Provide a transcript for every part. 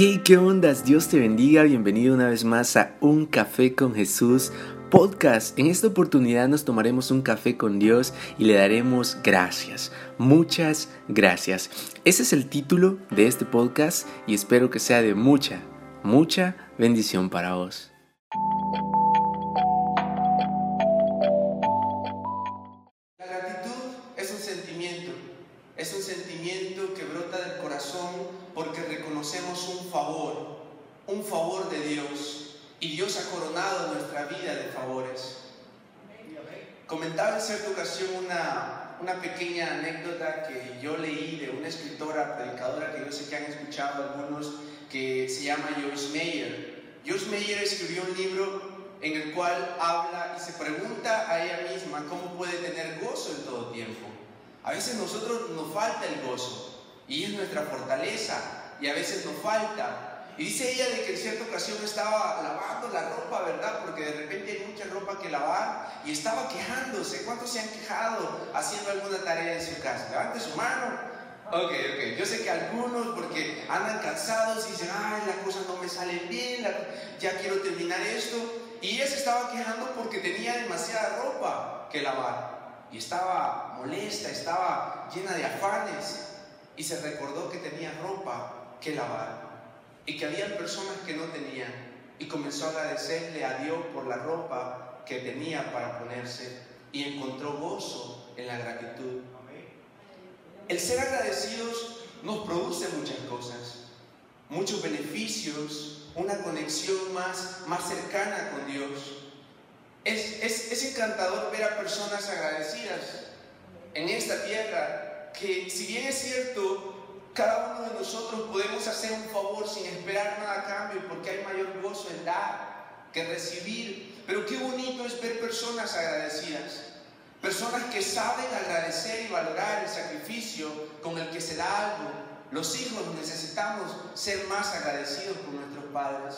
Hey, ¿qué ondas? Dios te bendiga, bienvenido una vez más a Un Café con Jesús podcast. En esta oportunidad nos tomaremos un café con Dios y le daremos gracias. Muchas gracias. Ese es el título de este podcast y espero que sea de mucha, mucha bendición para vos. Pregunta a ella misma cómo puede tener gozo en todo tiempo. A veces nosotros nos falta el gozo y es nuestra fortaleza y a veces nos falta y dice ella de que en cierta ocasión estaba lavando la ropa, ¿verdad? Porque de repente hay mucha ropa que lavar y estaba quejándose. ¿Cuántos se han quejado haciendo alguna tarea en su casa? Levante su mano. Ok, ok. Yo sé que algunos porque andan cansados y dicen, ay, las cosas no me salen bien, ya quiero terminar esto. Y ella se estaba quejando porque tenía demasiada ropa que lavar. Y estaba molesta, estaba llena de afanes. Y se recordó que tenía ropa que lavar y que había personas que no tenían y comenzó a agradecerle a Dios por la ropa que tenía para ponerse y encontró gozo en la gratitud. El ser agradecidos nos produce muchas cosas, muchos beneficios, una conexión más, más cercana con Dios. Es, es, es encantador ver a personas agradecidas en esta tierra que si bien es cierto cada uno de nosotros podemos hacer un favor sin esperar nada a cambio porque hay mayor gozo en dar que recibir. Pero qué bonito es ver personas agradecidas. Personas que saben agradecer y valorar el sacrificio con el que se da algo. Los hijos necesitamos ser más agradecidos con nuestros padres.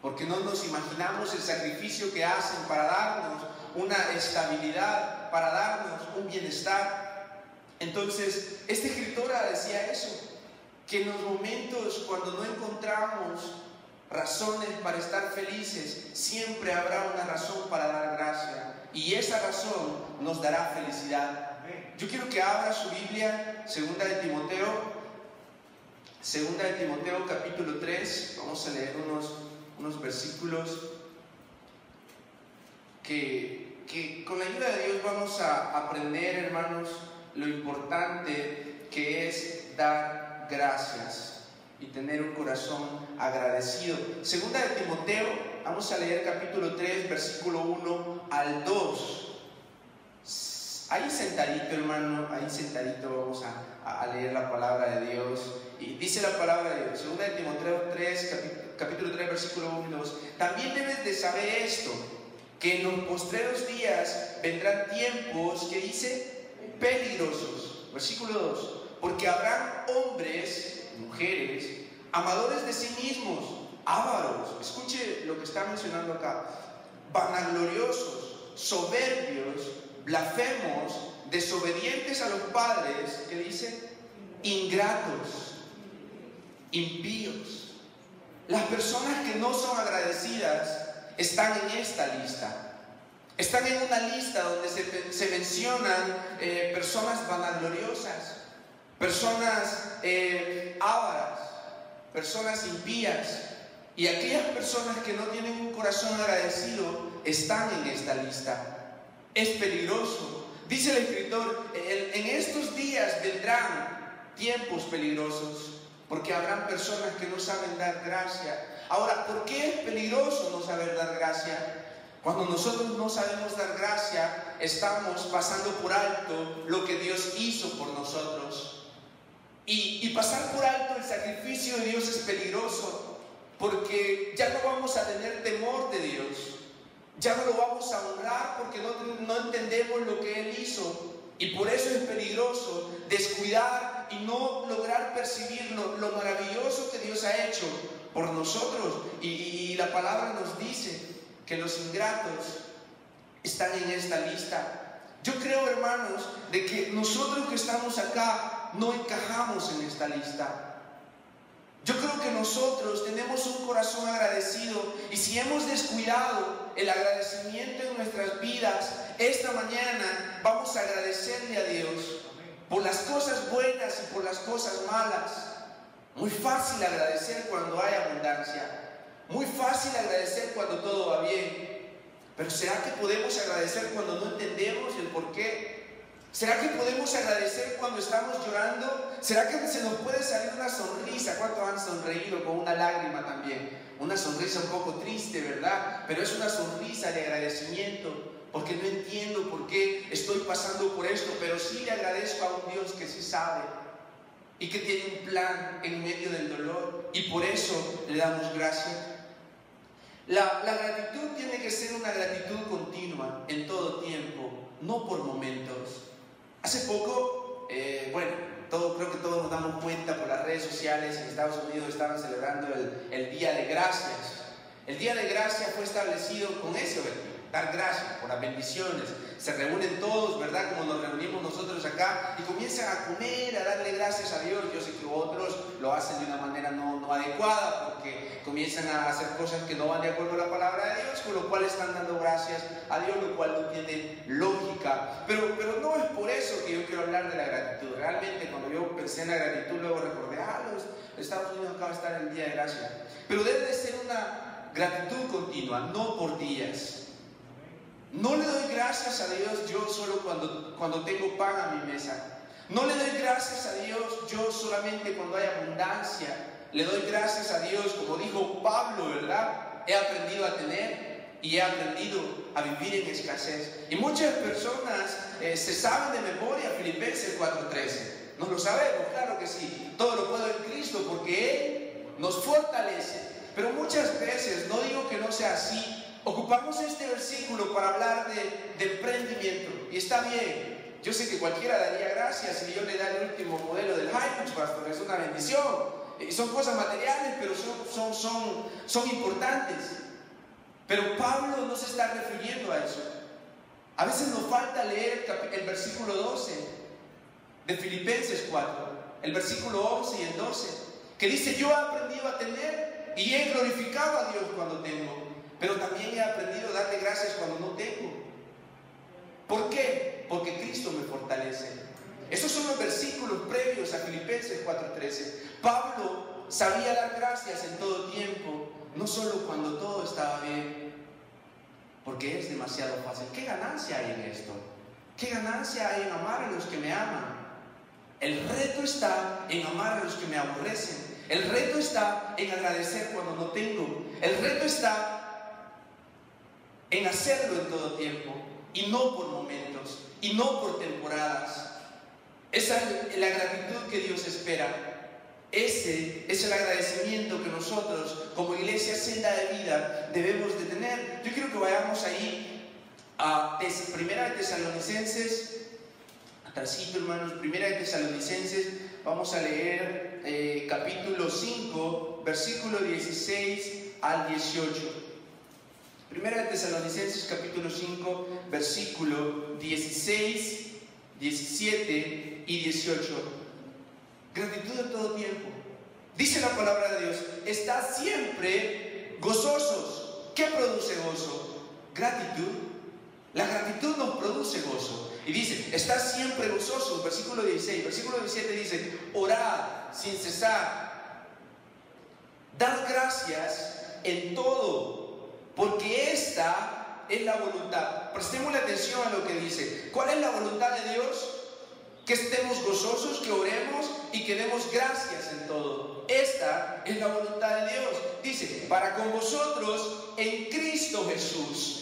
Porque no nos imaginamos el sacrificio que hacen para darnos una estabilidad, para darnos un bienestar, entonces, esta escritora decía eso, que en los momentos cuando no encontramos razones para estar felices, siempre habrá una razón para dar gracia. Y esa razón nos dará felicidad. Yo quiero que abra su Biblia, segunda de Timoteo, segunda de Timoteo capítulo 3, vamos a leer unos, unos versículos que, que con la ayuda de Dios vamos a aprender, hermanos, lo importante que es dar gracias y tener un corazón agradecido. Segunda de Timoteo, vamos a leer capítulo 3, versículo 1 al 2. Ahí sentadito, hermano, ahí sentadito vamos a, leer la palabra de Dios. Y dice la palabra de Dios, segunda de Timoteo 3, capítulo 3, versículo 1 y 2. También debes de saber esto, que en los postreros días vendrán tiempos que dice peligrosos. Versículo 2. Porque habrán hombres, mujeres, amadores de sí mismos, ávaros. Escuche lo que está mencionando acá. Vanagloriosos, soberbios, blasfemos, desobedientes a los padres, que dice, ingratos, impíos. Las personas que no son agradecidas están en esta lista. Están en una lista donde se, mencionan eh, personas vanagloriosas, personas eh, personas impías. Y aquellas personas que no tienen un corazón agradecido están en esta lista. Es peligroso. Dice el escritor, en estos días vendrán tiempos peligrosos, porque habrán personas que no saben dar gracia. Ahora, ¿por qué es peligroso no saber dar gracia? Cuando nosotros no sabemos dar gracia, estamos pasando por alto lo que Dios hizo por nosotros. Y, pasar por alto el sacrificio de Dios es peligroso, porque ya no vamos a tener temor de Dios, ya no lo vamos a honrar porque no, entendemos lo que Él hizo. Y por eso es peligroso descuidar y no lograr percibir lo, maravilloso que Dios ha hecho por nosotros. y la palabra nos dice que los ingratos están en esta lista. Yo creo, hermanos, de que nosotros que estamos acá no encajamos en esta lista. Yo creo que nosotros tenemos un corazón agradecido y si hemos descuidado el agradecimiento en nuestras vidas, esta mañana vamos a agradecerle a Dios por las cosas buenas y por las cosas malas. Muy fácil agradecer cuando hay abundancia. Muy fácil agradecer cuando todo va bien. Pero ¿será que podemos agradecer cuando no entendemos el por qué? ¿Será que podemos agradecer cuando estamos llorando? ¿Será que se nos puede salir una sonrisa? ¿Cuántos han sonreído con una lágrima también? Una sonrisa un poco triste, ¿verdad? Pero es una sonrisa de agradecimiento, porque no entiendo por qué estoy pasando por esto, pero sí le agradezco a un Dios que sí sabe y que tiene un plan en medio del dolor y por eso le damos gracias. La, la gratitud tiene que ser una gratitud continua en todo tiempo, no por momentos. Hace poco, eh, bueno, creo que todos nos damos cuenta por las redes sociales, en Estados Unidos estaban celebrando el, el Día de Gracias. El Día de Gracias fue establecido con ese objetivo, dar gracias por las bendiciones, se reúnen todos, ¿verdad? Como nos reunimos nosotros acá y comienzan a comer, a darle gracias a Dios. Yo sé que otros lo hacen de una manera no, no adecuada porque comienzan a hacer cosas que no van de acuerdo a la palabra de Dios, con lo cual están dando gracias a Dios, lo cual no tiene lógica. Pero, pero no es por eso que yo quiero hablar de la gratitud. Realmente cuando yo pensé en la gratitud, luego recordé, ah, los Estados Unidos acaba de estar el Día de Gracia. Pero debe de ser una gratitud continua, no por días. No le doy gracias a Dios yo solo cuando, cuando tengo pan a mi mesa. No le doy gracias a Dios yo solamente cuando hay abundancia. Le doy gracias a Dios, como dijo Pablo, ¿verdad? He aprendido a tener y he aprendido a vivir en escasez. Y muchas personas eh, se saben de memoria Filipenses 4:13. ¿No lo sabemos? Claro que sí. Todo lo puedo en Cristo porque Él nos fortalece. Pero muchas veces, no digo que no sea así, Ocupamos este versículo para hablar de, emprendimiento. Y está bien. Yo sé que cualquiera daría gracias si yo le da el último modelo del Hilux, pastor. Es una bendición. Son cosas materiales, pero son, son, son, son importantes. Pero Pablo no se está refiriendo a eso. A veces nos falta leer el, el versículo 12 de Filipenses 4, el versículo 11 y el 12, que dice, yo he aprendido a tener y he glorificado a Dios cuando tengo. Pero también he aprendido a darle gracias cuando no tengo. ¿Por qué? Porque Cristo me fortalece. Esos son los versículos previos a Filipenses 4:13. Pablo sabía dar gracias en todo tiempo, no solo cuando todo estaba bien, porque es demasiado fácil. ¿Qué ganancia hay en esto? ¿Qué ganancia hay en amar a los que me aman? El reto está en amar a los que me aborrecen. El reto está en agradecer cuando no tengo. El reto está en hacerlo en todo tiempo y no por momentos y no por temporadas. Esa es la gratitud que Dios espera. Ese es el agradecimiento que nosotros como iglesia senda de vida debemos de tener. Yo quiero que vayamos ahí a Primera de Tesalonicenses, atrásito hermanos, Primera de Tesalonicenses, vamos a leer eh, capítulo 5, versículo 16 al 18. Primera Tesalonicenses capítulo 5, versículo 16, 17 y 18. Gratitud en todo tiempo. Dice la palabra de Dios, está siempre gozosos. ¿Qué produce gozo? Gratitud. La gratitud nos produce gozo. Y dice, está siempre gozoso. Versículo 16. Versículo 17 dice, orad sin cesar. Dad gracias en todo porque esta es la voluntad. Prestemos atención a lo que dice. ¿Cuál es la voluntad de Dios? Que estemos gozosos, que oremos y que demos gracias en todo. Esta es la voluntad de Dios. Dice, para con vosotros en Cristo Jesús.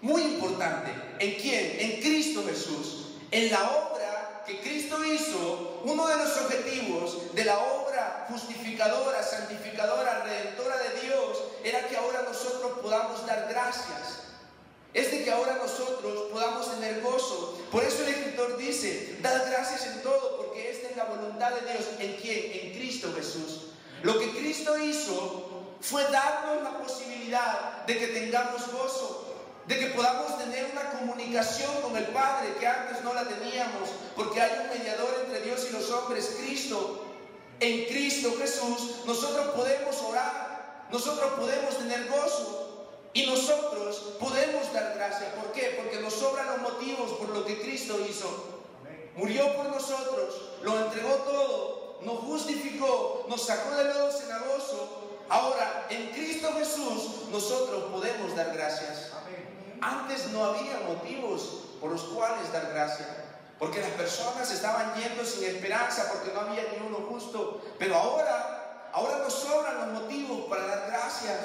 Muy importante. ¿En quién? En Cristo Jesús. En la obra que Cristo hizo, uno de los objetivos de la obra justificadora, santificadora, redentora de Dios, era que ahora nosotros podamos dar gracias. Es de que ahora nosotros podamos tener gozo. Por eso el escritor dice, dad gracias en todo, porque esta es la voluntad de Dios. ¿En quién? En Cristo Jesús. Lo que Cristo hizo fue darnos la posibilidad de que tengamos gozo de que podamos tener una comunicación con el Padre que antes no la teníamos, porque hay un mediador entre Dios y los hombres, Cristo. En Cristo Jesús nosotros podemos orar, nosotros podemos tener gozo y nosotros podemos dar gracia. ¿Por qué? Porque nos sobran los motivos por lo que Cristo hizo. Murió por nosotros, lo entregó todo, nos justificó, nos sacó del lodo cenagoso. Ahora, en Cristo Jesús nosotros podemos dar gracias. Antes no había motivos por los cuales dar gracias. Porque las personas estaban yendo sin esperanza porque no había ni uno justo. Pero ahora, ahora nos sobran los motivos para dar gracias.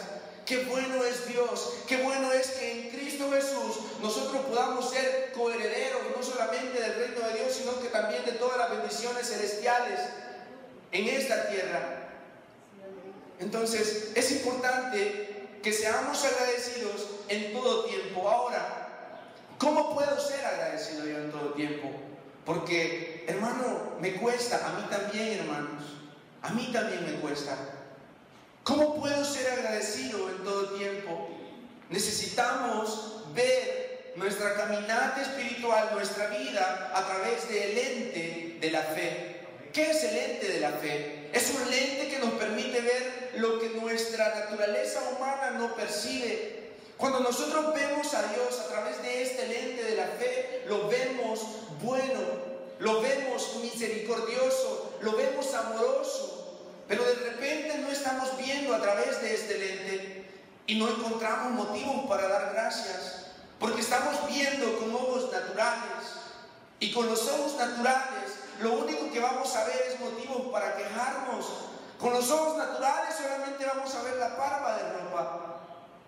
Qué bueno es Dios, qué bueno es que en Cristo Jesús nosotros podamos ser coherederos no solamente del reino de Dios, sino que también de todas las bendiciones celestiales en esta tierra. Entonces es importante que seamos agradecidos en todo tiempo. Ahora, ¿Cómo puedo ser agradecido yo en todo tiempo? Porque, hermano, me cuesta, a mí también, hermanos, a mí también me cuesta. ¿Cómo puedo ser agradecido en todo tiempo? Necesitamos ver nuestra caminata espiritual, nuestra vida, a través del lente de la fe. ¿Qué es el lente de la fe? Es un lente que nos permite ver lo que nuestra naturaleza humana no percibe cuando nosotros vemos a Dios a través de este lente de la fe, lo vemos bueno, lo vemos misericordioso, lo vemos amoroso, pero de repente no estamos viendo a través de este lente y no encontramos motivos para dar gracias, porque estamos viendo con ojos naturales y con los ojos naturales lo único que vamos a ver es motivos para quejarnos. Con los ojos naturales solamente vamos a ver la parva de ropa,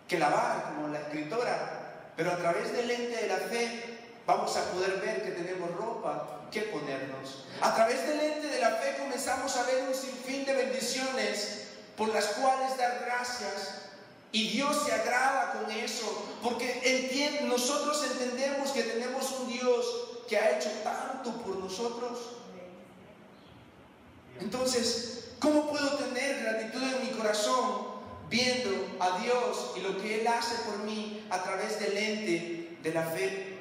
que lavar, como la escritora, pero a través del lente de la fe vamos a poder ver que tenemos ropa que ponernos. A través del lente de la fe comenzamos a ver un sinfín de bendiciones por las cuales dar gracias. Y Dios se agrada con eso, porque nosotros entendemos que tenemos un Dios que ha hecho tanto por nosotros. Entonces, ¿cómo puedo tener gratitud en mi corazón viendo a Dios y lo que Él hace por mí a través del ente de la fe.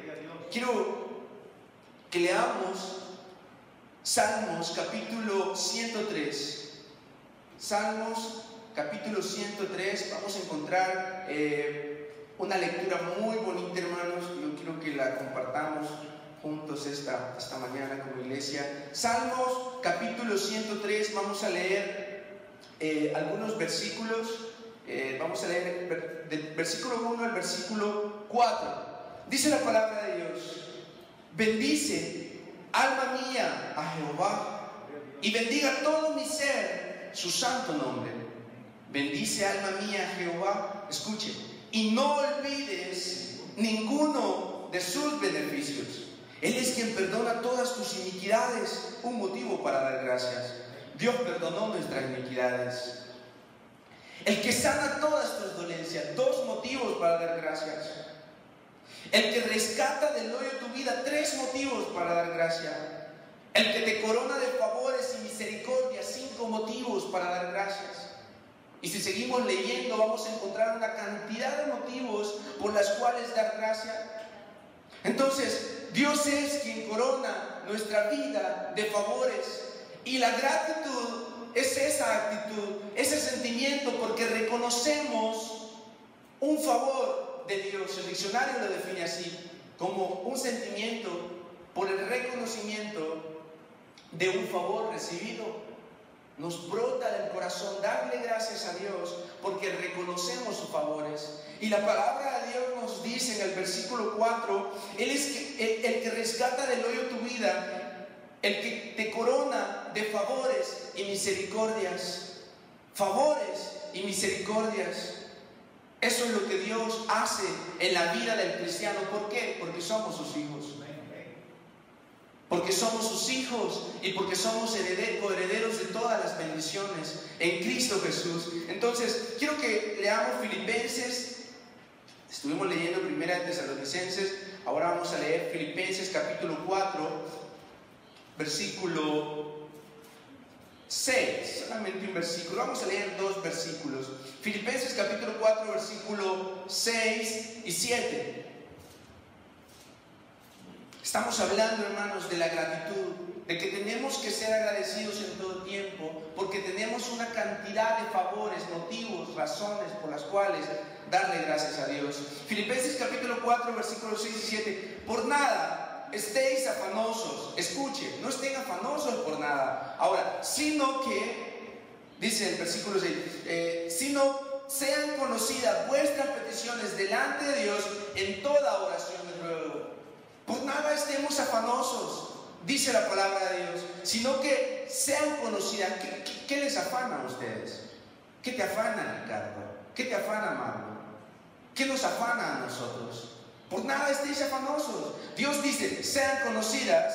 Quiero que leamos Salmos capítulo 103. Salmos capítulo 103, vamos a encontrar eh, una lectura muy bonita, hermanos. Yo quiero que la compartamos juntos esta, esta mañana como iglesia. Salmos capítulo 103, vamos a leer eh, algunos versículos eh, vamos a leer del versículo 1 al versículo 4. Dice la palabra de Dios, bendice, alma mía, a Jehová, y bendiga todo mi ser su santo nombre. Bendice, alma mía, a Jehová, escuche, y no olvides ninguno de sus beneficios. Él es quien perdona todas tus iniquidades, un motivo para dar gracias. Dios perdonó nuestras iniquidades el que sana todas tus dolencias, dos motivos para dar gracias. El que rescata del hoyo tu vida, tres motivos para dar gracias. El que te corona de favores y misericordia, cinco motivos para dar gracias. Y si seguimos leyendo, vamos a encontrar una cantidad de motivos por las cuales dar gracias. Entonces, Dios es quien corona nuestra vida de favores. Y la gratitud es esa actitud, ese sentimiento, porque reconocemos un favor de Dios. El diccionario lo define así, como un sentimiento por el reconocimiento de un favor recibido. Nos brota del corazón darle gracias a Dios porque reconocemos sus favores. Y la palabra de Dios nos dice en el versículo 4, Él es el, el que rescata del hoyo tu vida el que te corona de favores y misericordias. Favores y misericordias. Eso es lo que Dios hace en la vida del cristiano. ¿Por qué? Porque somos sus hijos. Porque somos sus hijos y porque somos herederos de todas las bendiciones en Cristo Jesús. Entonces, quiero que leamos Filipenses. Estuvimos leyendo primera de Tesalonicenses. Ahora vamos a leer Filipenses capítulo 4, versículo 6, solamente un versículo, vamos a leer dos versículos. Filipenses capítulo 4, versículo 6 y 7. Estamos hablando, hermanos, de la gratitud, de que tenemos que ser agradecidos en todo tiempo, tenemos una cantidad de favores, motivos, razones por las cuales darle gracias a Dios. Filipenses capítulo 4, versículos 6 y 7. Por nada estéis afanosos. Escuche, no estén afanosos por nada. Ahora, sino que, dice el versículo 6, eh, sino sean conocidas vuestras peticiones delante de Dios en toda oración y ruego. Por nada estemos afanosos dice la palabra de Dios, sino que sean conocidas. ¿Qué, les afana a ustedes? ¿Qué te afana, Ricardo? ¿Qué te afana, Marco? ¿Qué nos afana a nosotros? Por nada estéis afanosos. Dios dice, sean conocidas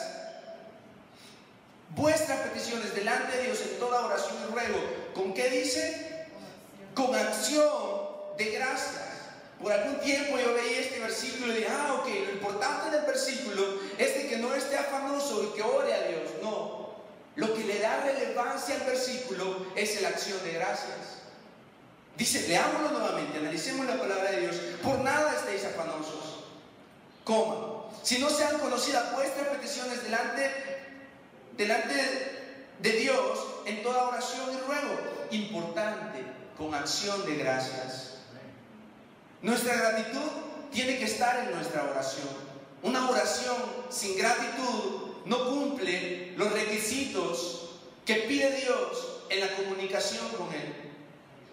vuestras peticiones delante de Dios en toda oración y ruego. ¿Con qué dice? Con acción de gracias. Por algún tiempo yo veía este versículo y dije, ah, ok, lo importante del versículo es de que no esté afanoso y que ore a Dios. No, lo que le da relevancia al versículo es la acción de gracias. Dice, leámoslo nuevamente, analicemos la palabra de Dios. Por nada estéis afanosos. Si no sean conocidas vuestras peticiones delante, delante de Dios en toda oración y ruego. Importante, con acción de gracias. Nuestra gratitud tiene que estar en nuestra oración. Una oración sin gratitud no cumple los requisitos que pide Dios en la comunicación con Él.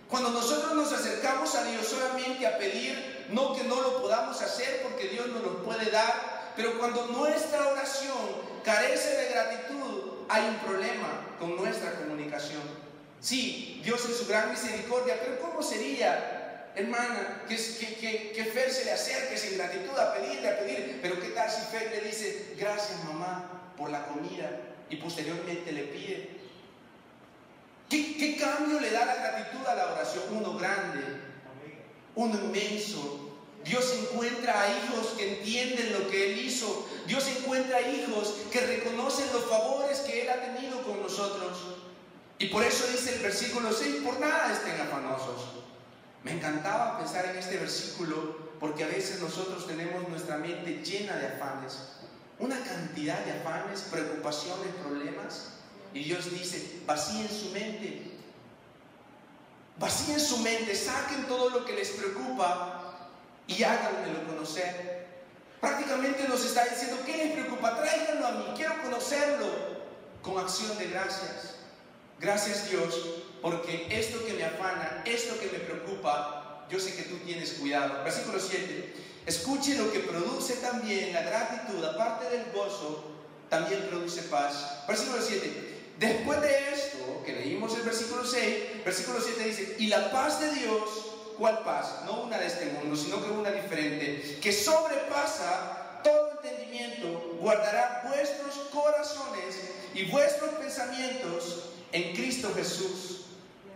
Cuando nosotros nos acercamos a Dios solamente a pedir, no que no lo podamos hacer porque Dios nos lo puede dar, pero cuando nuestra oración carece de gratitud, hay un problema con nuestra comunicación. Sí, Dios en su gran misericordia, pero ¿cómo sería hermana, que, que, que, Fer se le acerque sin gratitud a pedirle, a pedir, pero ¿qué tal si Fer le dice, gracias mamá por la comida y posteriormente le pide? ¿Qué, ¿Qué cambio le da la gratitud a la oración? Uno grande, uno inmenso, Dios encuentra a hijos que entienden lo que Él hizo. Dios encuentra a hijos que reconocen los favores que Él ha tenido con nosotros. Y por eso dice el versículo 6, por nada estén afanosos. Me encantaba pensar en este versículo porque a veces nosotros tenemos nuestra mente llena de afanes, una cantidad de afanes, preocupaciones, problemas. Y Dios dice, vacíen su mente, vacíen su mente, saquen todo lo que les preocupa y háganmelo conocer. Prácticamente nos está diciendo, ¿qué les preocupa? Tráiganlo a mí, quiero conocerlo con acción de gracias. Gracias Dios, porque esto que me afana, esto que me preocupa, yo sé que tú tienes cuidado. Versículo 7. Escuche lo que produce también la gratitud, aparte del gozo, también produce paz. Versículo 7. Después de esto, que leímos el versículo 6, versículo 7 dice, y la paz de Dios, ¿cuál paz? No una de este mundo, sino que una diferente, que sobrepasa todo entendimiento, guardará vuestros corazones y vuestros pensamientos en Cristo Jesús.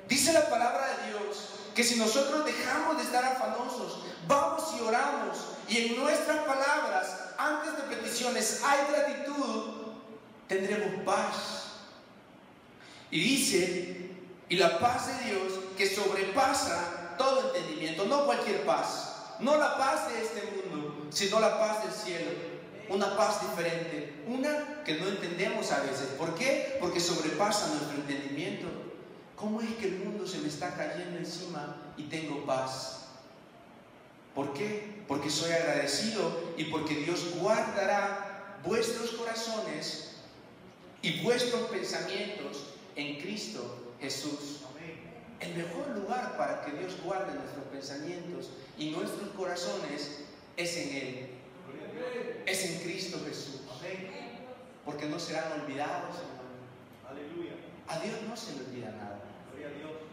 Dice la palabra de Dios que si nosotros dejamos de estar afanosos, vamos y oramos y en nuestras palabras, antes de peticiones, hay gratitud, tendremos paz. Y dice, y la paz de Dios que sobrepasa todo entendimiento, no cualquier paz, no la paz de este mundo, sino la paz del cielo una paz diferente, una que no entendemos a veces. ¿Por qué? Porque sobrepasa nuestro entendimiento. ¿Cómo es que el mundo se me está cayendo encima y tengo paz? ¿Por qué? Porque soy agradecido y porque Dios guardará vuestros corazones y vuestros pensamientos en Cristo Jesús. El mejor lugar para que Dios guarde nuestros pensamientos y nuestros corazones es en Él es en Cristo Jesús. Porque no serán olvidados, Aleluya. A Dios no se le olvida nada.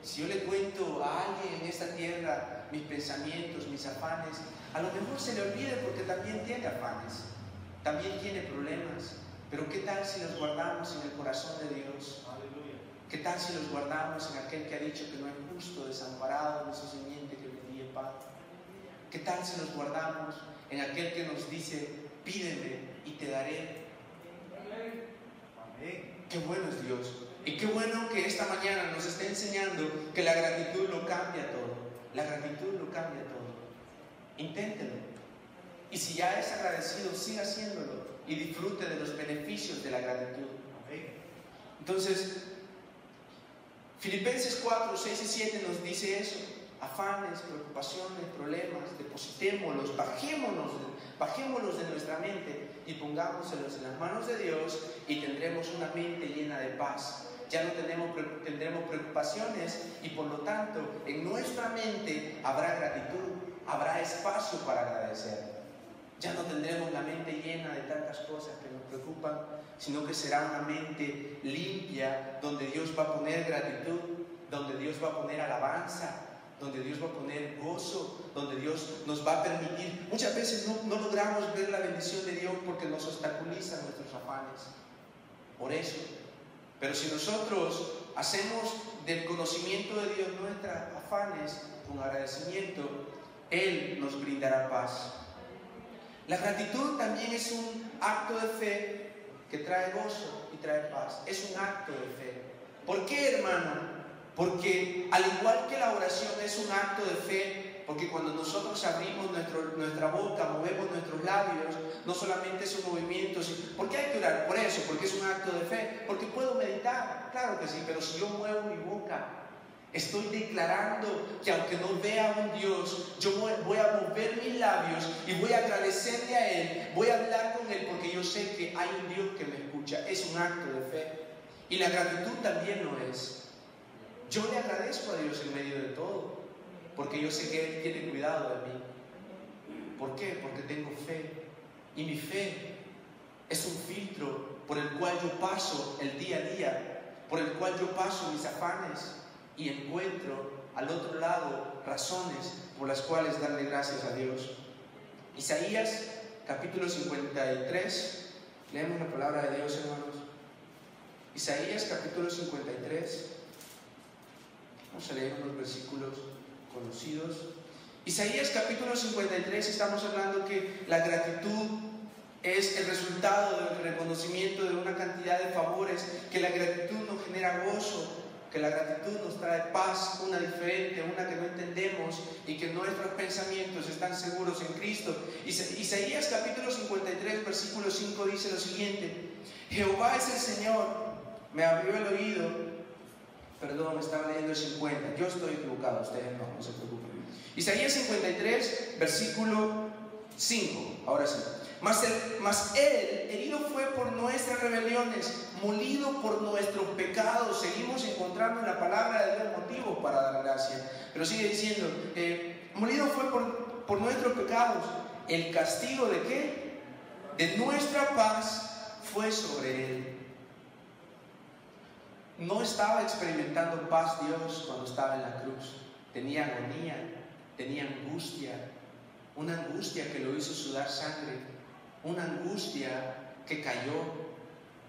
Si yo le cuento a alguien en esta tierra mis pensamientos, mis afanes, a lo mejor se le olvide porque también tiene afanes, también tiene problemas. Pero ¿qué tal si los guardamos en el corazón de Dios? Aleluya. ¿Qué tal si los guardamos en aquel que ha dicho que no es justo, desamparado, no su simiente que vendía pan? ¿Qué tal si los guardamos en aquel que nos dice, pídeme y te daré. Qué bueno es Dios. Y qué bueno que esta mañana nos esté enseñando que la gratitud lo cambia todo. La gratitud lo cambia todo. Inténtelo. Y si ya es agradecido, siga haciéndolo y disfrute de los beneficios de la gratitud. Entonces, Filipenses 4, 6 y 7 nos dice eso. Afanes, preocupaciones, problemas, depositémoslos, bajémonos, bajémoslos de nuestra mente y pongámoselos en las manos de Dios y tendremos una mente llena de paz. Ya no tenemos, tendremos preocupaciones y por lo tanto en nuestra mente habrá gratitud, habrá espacio para agradecer. Ya no tendremos la mente llena de tantas cosas que nos preocupan, sino que será una mente limpia donde Dios va a poner gratitud, donde Dios va a poner alabanza, donde Dios va a poner gozo, donde Dios nos va a permitir. Muchas veces no, logramos ver la bendición de Dios porque nos obstaculizan nuestros afanes. Por eso. Pero si nosotros hacemos del conocimiento de Dios nuestros afanes con agradecimiento, Él nos brindará paz. La gratitud también es un acto de fe que trae gozo y trae paz. Es un acto de fe. ¿Por qué, hermano? Porque al igual que la oración es un acto de fe, porque cuando nosotros abrimos nuestra boca, movemos nuestros labios, no solamente es un movimiento, ¿por qué hay que orar? Por eso, porque es un acto de fe, porque puedo meditar, claro que sí, pero si yo muevo mi boca, estoy declarando que aunque no vea a un Dios, yo voy a mover mis labios y voy a agradecerle a Él, voy a hablar con Él porque yo sé que hay un Dios que me escucha, es un acto de fe. Y la gratitud también lo es. Yo le agradezco a Dios en medio de todo, porque yo sé que Él tiene cuidado de mí. ¿Por qué? Porque tengo fe. Y mi fe es un filtro por el cual yo paso el día a día, por el cual yo paso mis afanes y encuentro al otro lado razones por las cuales darle gracias a Dios. Isaías capítulo 53, leemos la palabra de Dios hermanos. Isaías capítulo 53. Vamos a leer unos versículos conocidos. Isaías capítulo 53 estamos hablando que la gratitud es el resultado del reconocimiento de una cantidad de favores, que la gratitud nos genera gozo, que la gratitud nos trae paz, una diferente, una que no entendemos y que nuestros pensamientos están seguros en Cristo. Isaías capítulo 53, versículo 5 dice lo siguiente, Jehová es el Señor, me abrió el oído Perdón, estaba leyendo el 50. Yo estoy equivocado, ustedes no, no se preocupen. Isaías 53, versículo 5. Ahora sí. Mas, el, él herido fue por nuestras rebeliones, molido por nuestros pecados. Seguimos encontrando en la palabra de Dios motivos para dar gracia. Pero sigue diciendo, eh, molido fue por, por nuestros pecados. El castigo de qué? De nuestra paz fue sobre él no estaba experimentando paz Dios cuando estaba en la cruz. Tenía agonía, tenía angustia, una angustia que lo hizo sudar sangre, una angustia que cayó,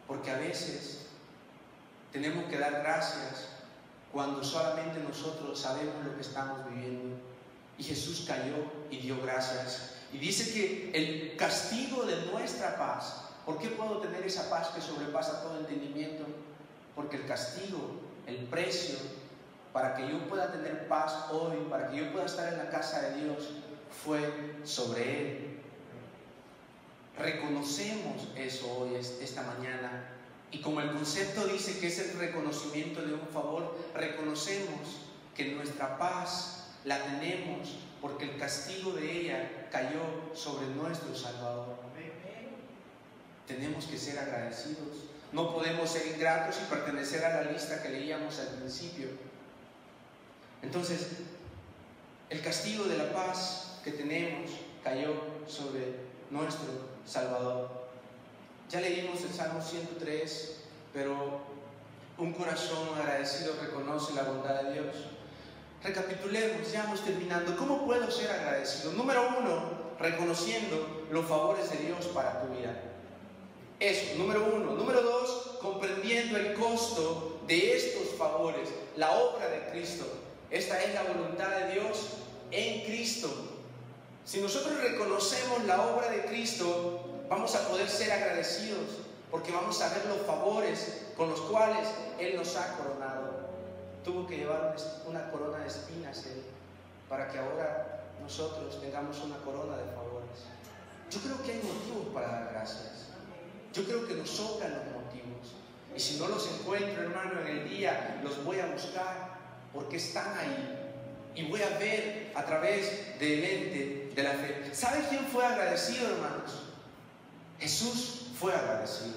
porque a veces tenemos que dar gracias cuando solamente nosotros sabemos lo que estamos viviendo. Y Jesús cayó y dio gracias. Y dice que el castigo de nuestra paz, ¿por qué puedo tener esa paz que sobrepasa todo entendimiento? porque el castigo, el precio, para que yo pueda tener paz hoy, para que yo pueda estar en la casa de Dios, fue sobre Él. Reconocemos eso hoy, esta mañana. Y como el concepto dice que es el reconocimiento de un favor, reconocemos que nuestra paz la tenemos porque el castigo de ella cayó sobre nuestro Salvador. Tenemos que ser agradecidos. No podemos ser ingratos y pertenecer a la lista que leíamos al principio. Entonces, el castigo de la paz que tenemos cayó sobre nuestro Salvador. Ya leímos el Salmo 103, pero un corazón agradecido reconoce la bondad de Dios. Recapitulemos, ya vamos terminando. ¿Cómo puedo ser agradecido? Número uno, reconociendo los favores de Dios para tu vida. Eso, número uno. Número dos, comprendiendo el costo de estos favores, la obra de Cristo. Esta es la voluntad de Dios en Cristo. Si nosotros reconocemos la obra de Cristo, vamos a poder ser agradecidos, porque vamos a ver los favores con los cuales Él nos ha coronado. Tuvo que llevar una corona de espinas Él, para que ahora nosotros tengamos una corona de favores. Yo creo que hay motivos para dar gracias. Yo creo que nos sobran los motivos. Y si no los encuentro, hermano, en el día, los voy a buscar porque están ahí. Y voy a ver a través del ente de la fe. ¿Sabe quién fue agradecido, hermanos? Jesús fue agradecido.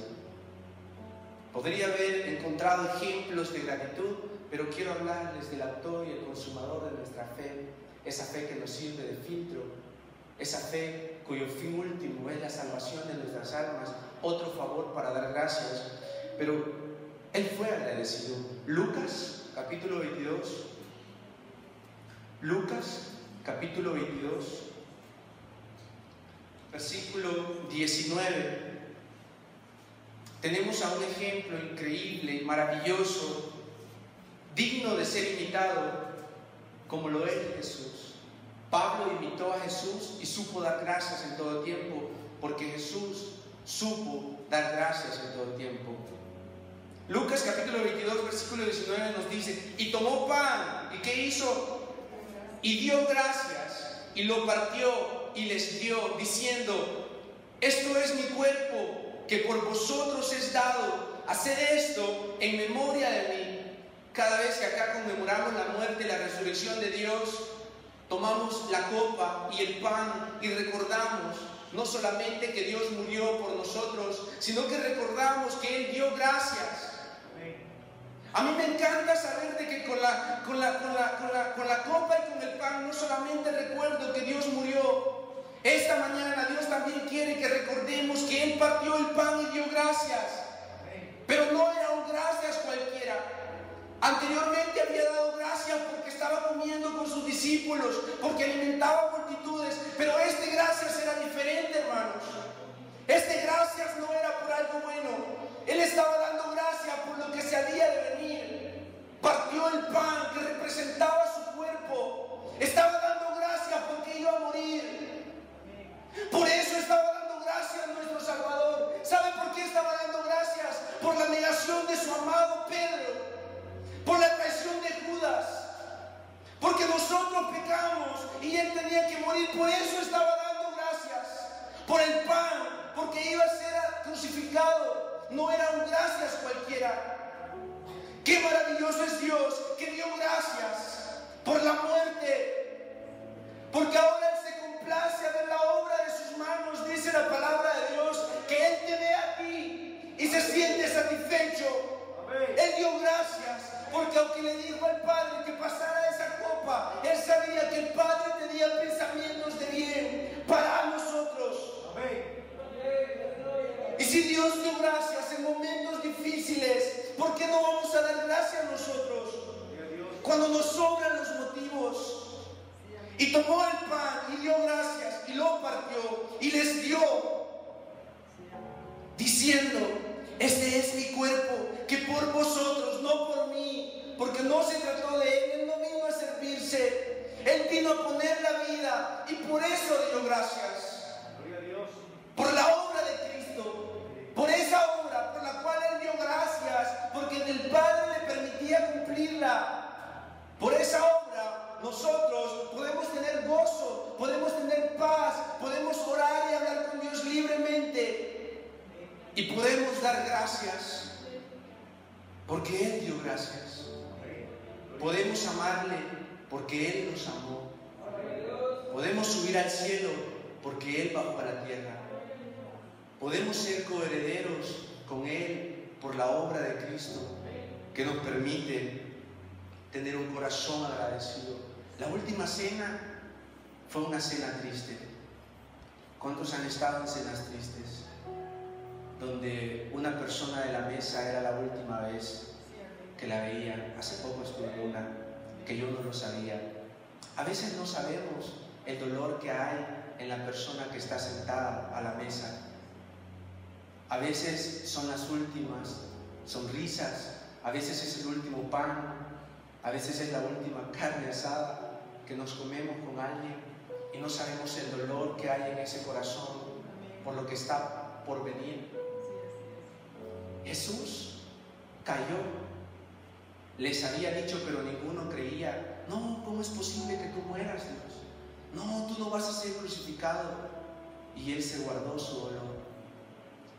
Podría haber encontrado ejemplos de gratitud, pero quiero hablarles del autor y el consumador de nuestra fe, esa fe que nos sirve de filtro, esa fe cuyo fin último es la salvación de nuestras almas, otro favor para dar gracias, pero él fue agradecido. Lucas capítulo 22, Lucas capítulo 22, versículo 19. Tenemos a un ejemplo increíble, maravilloso, digno de ser imitado, como lo es Jesús. Pablo imitó a Jesús y supo dar gracias en todo tiempo, porque Jesús supo dar gracias en todo tiempo. Lucas capítulo 22, versículo 19 nos dice, y tomó pan, ¿y qué hizo? Y dio gracias, y lo partió, y les dio, diciendo, esto es mi cuerpo que por vosotros es dado, hacer esto en memoria de mí. Cada vez que acá conmemoramos la muerte y la resurrección de Dios, tomamos la copa y el pan y recordamos no solamente que Dios murió por nosotros, sino que recordamos que Él dio gracias. A mí me encanta saber de que con la, con, la, con, la, con, la, con la copa y con el pan no solamente recuerdo que Dios murió, esta mañana Dios también quiere que recordemos que Él partió el pan y dio gracias. Pero no era un gracias cualquiera. Anteriormente había dado gracias porque estaba comiendo con sus discípulos, porque alimentaba multitudes. Pero este gracias era diferente, hermanos. Este gracias no era por algo bueno. Él estaba dando gracias por lo que se había de venir. Partió el pan que representaba su cuerpo. Estaba dando Por eso estaba dando gracias a nuestro Salvador. ¿Sabe por qué estaba dando gracias? Por la negación de su amado Pedro. Por la traición de Judas. Porque nosotros pecamos y él tenía que morir. Por eso estaba dando gracias. Por el pan. Porque iba a ser crucificado. No era un gracias cualquiera. Qué maravilloso es Dios que dio gracias por la muerte. Porque ahora Él se complace a ver la obra de sus manos, dice la palabra de Dios, que Él te ve aquí y se siente satisfecho. Él dio gracias, porque aunque le dijo al Padre que pasara esa copa, Él sabía que el Padre tenía pensamientos de bien para nosotros. Y si Dios dio gracias en momentos difíciles, ¿por qué no vamos a dar gracias a nosotros? Cuando nos sobran los motivos. Y tomó el pan diciendo, este es mi cuerpo, que por vosotros, no por mí, porque no se trató de él, él no vino a servirse, él vino a poner la vida y por eso dio gracias. Por la obra de Cristo, por esa obra por la cual él dio gracias, porque el Padre le permitía cumplirla. Por esa obra nosotros podemos tener gozo, podemos tener paz, podemos orar y hablar con Dios libremente y podemos dar gracias porque Él dio gracias. Podemos amarle porque Él nos amó. Podemos subir al cielo porque Él bajó a la tierra. Podemos ser coherederos con Él por la obra de Cristo que nos permite tener un corazón agradecido. La última cena fue una cena triste. ¿Cuántos han estado en cenas tristes? Donde una persona de la mesa era la última vez que la veía. Hace poco estuve en una que yo no lo sabía. A veces no sabemos el dolor que hay en la persona que está sentada a la mesa. A veces son las últimas sonrisas, a veces es el último pan, a veces es la última carne asada que nos comemos con alguien y no sabemos el dolor que hay en ese corazón por lo que está por venir. Jesús cayó. Les había dicho, pero ninguno creía. No, ¿cómo es posible que tú mueras, Dios? No, tú no vas a ser crucificado. Y él se guardó su dolor.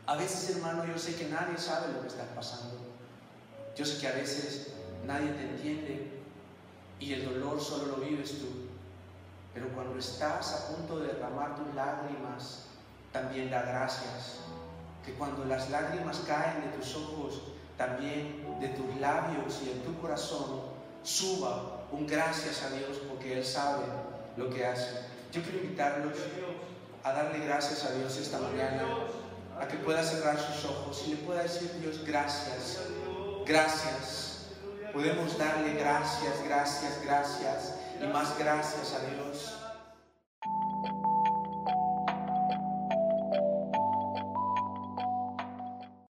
A veces, hermano, yo sé que nadie sabe lo que está pasando. Yo sé que a veces nadie te entiende y el dolor solo lo vives tú. Pero cuando estás a punto de derramar tus lágrimas, también da gracias. Que cuando las lágrimas caen de tus ojos, también de tus labios y de tu corazón, suba un gracias a Dios porque Él sabe lo que hace. Yo quiero invitarlos a darle gracias a Dios esta mañana, a que pueda cerrar sus ojos y le pueda decir Dios gracias, gracias. Podemos darle gracias, gracias, gracias y más gracias a Dios.